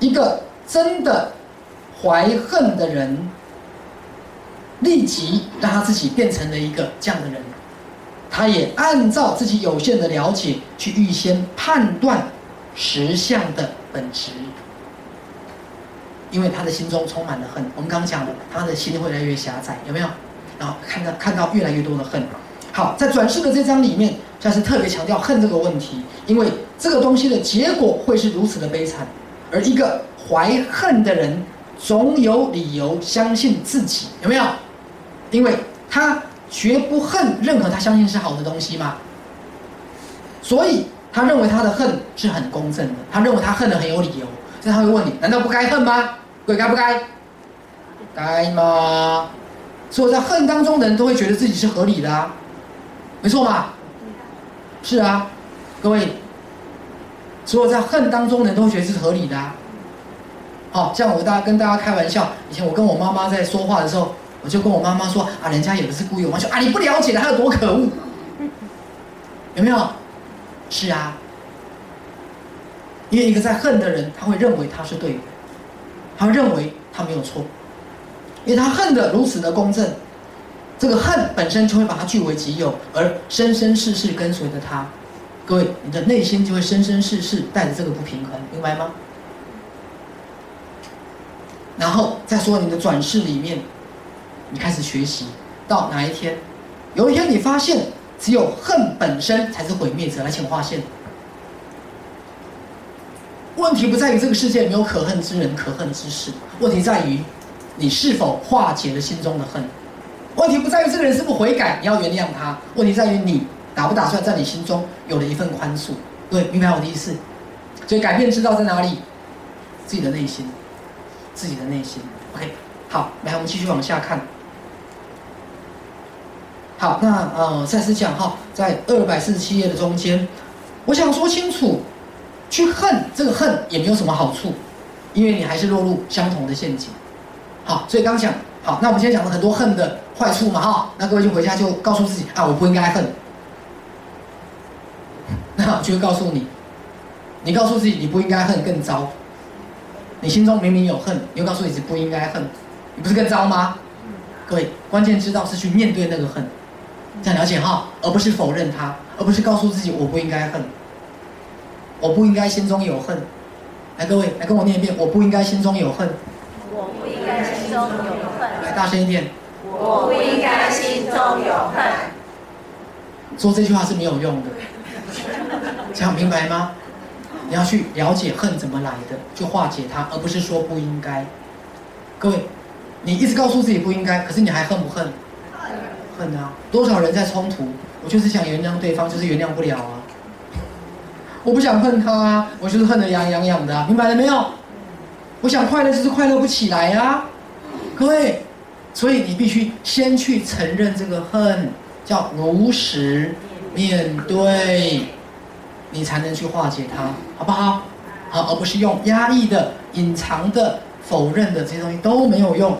一个真的怀恨的人，立即让他自己变成了一个这样的人，他也按照自己有限的了解去预先判断实相的本质，因为他的心中充满了恨。我们刚刚讲了，他的心会越来越狭窄，有没有？然后看到看到越来越多的恨。好，在转世的这章里面，像是特别强调恨这个问题，因为这个东西的结果会是如此的悲惨，而一个怀恨的人，总有理由相信自己，有没有？因为他绝不恨任何他相信是好的东西嘛，所以他认为他的恨是很公正的，他认为他恨的很有理由，所以他会问你：难道不该恨吗？鬼该不该？该吗？所以在恨当中的人都会觉得自己是合理的啊。没错吧？是啊，各位，所有在恨当中人都觉得是合理的啊。好，像我大家跟大家开玩笑，以前我跟我妈妈在说话的时候，我就跟我妈妈说啊，人家也不是故意，我说啊，你不了解他有多可恶，有没有？是啊，因为一个在恨的人，他会认为他是对的，他会认为他没有错，因为他恨的如此的公正。这个恨本身就会把它据为己有，而生生世世跟随着他。各位，你的内心就会生生世世带着这个不平衡，明白吗？然后再说你的转世里面，你开始学习到哪一天，有一天你发现只有恨本身才是毁灭者，来请划线。问题不在于这个世界没有可恨之人、可恨之事，问题在于你是否化解了心中的恨。问题不在于这个人是不悔改，你要原谅他。问题在于你打不打算在你心中有了一份宽恕。对，明白我的意思。所以改变之道在哪里？自己的内心，自己的内心。OK，好，来我们继续往下看。好，那呃，再次讲哈，在二百四十七页的中间，我想说清楚，去恨这个恨也没有什么好处，因为你还是落入相同的陷阱。好，所以刚讲。好，那我们现在讲了很多恨的坏处嘛，哈，那各位就回家就告诉自己啊，我不应该恨。那我就会告诉你，你告诉自己你不应该恨更糟。你心中明明有恨，你又告诉自己不应该恨，你不是更糟吗？各位，关键知道是去面对那个恨，这样了解哈，而不是否认它，而不是告诉自己我不应该恨，我不应该心中有恨。来，各位来跟我念一遍，我不应该心中有恨。我不应该心中有恨。来，大声一点。我不应该心中有恨。说这句话是没有用的，这样明白吗？你要去了解恨怎么来的，就化解它，而不是说不应该。各位，你一直告诉自己不应该，可是你还恨不恨？恨啊！多少人在冲突，我就是想原谅对方，就是原谅不了啊。我不想恨他啊，我就是恨得痒痒痒的，明白了没有？我想快乐，就是快乐不起来呀，各位，所以你必须先去承认这个恨，叫如实面对，你才能去化解它，好不好？好，而不是用压抑的、隐藏的、否认的这些东西都没有用。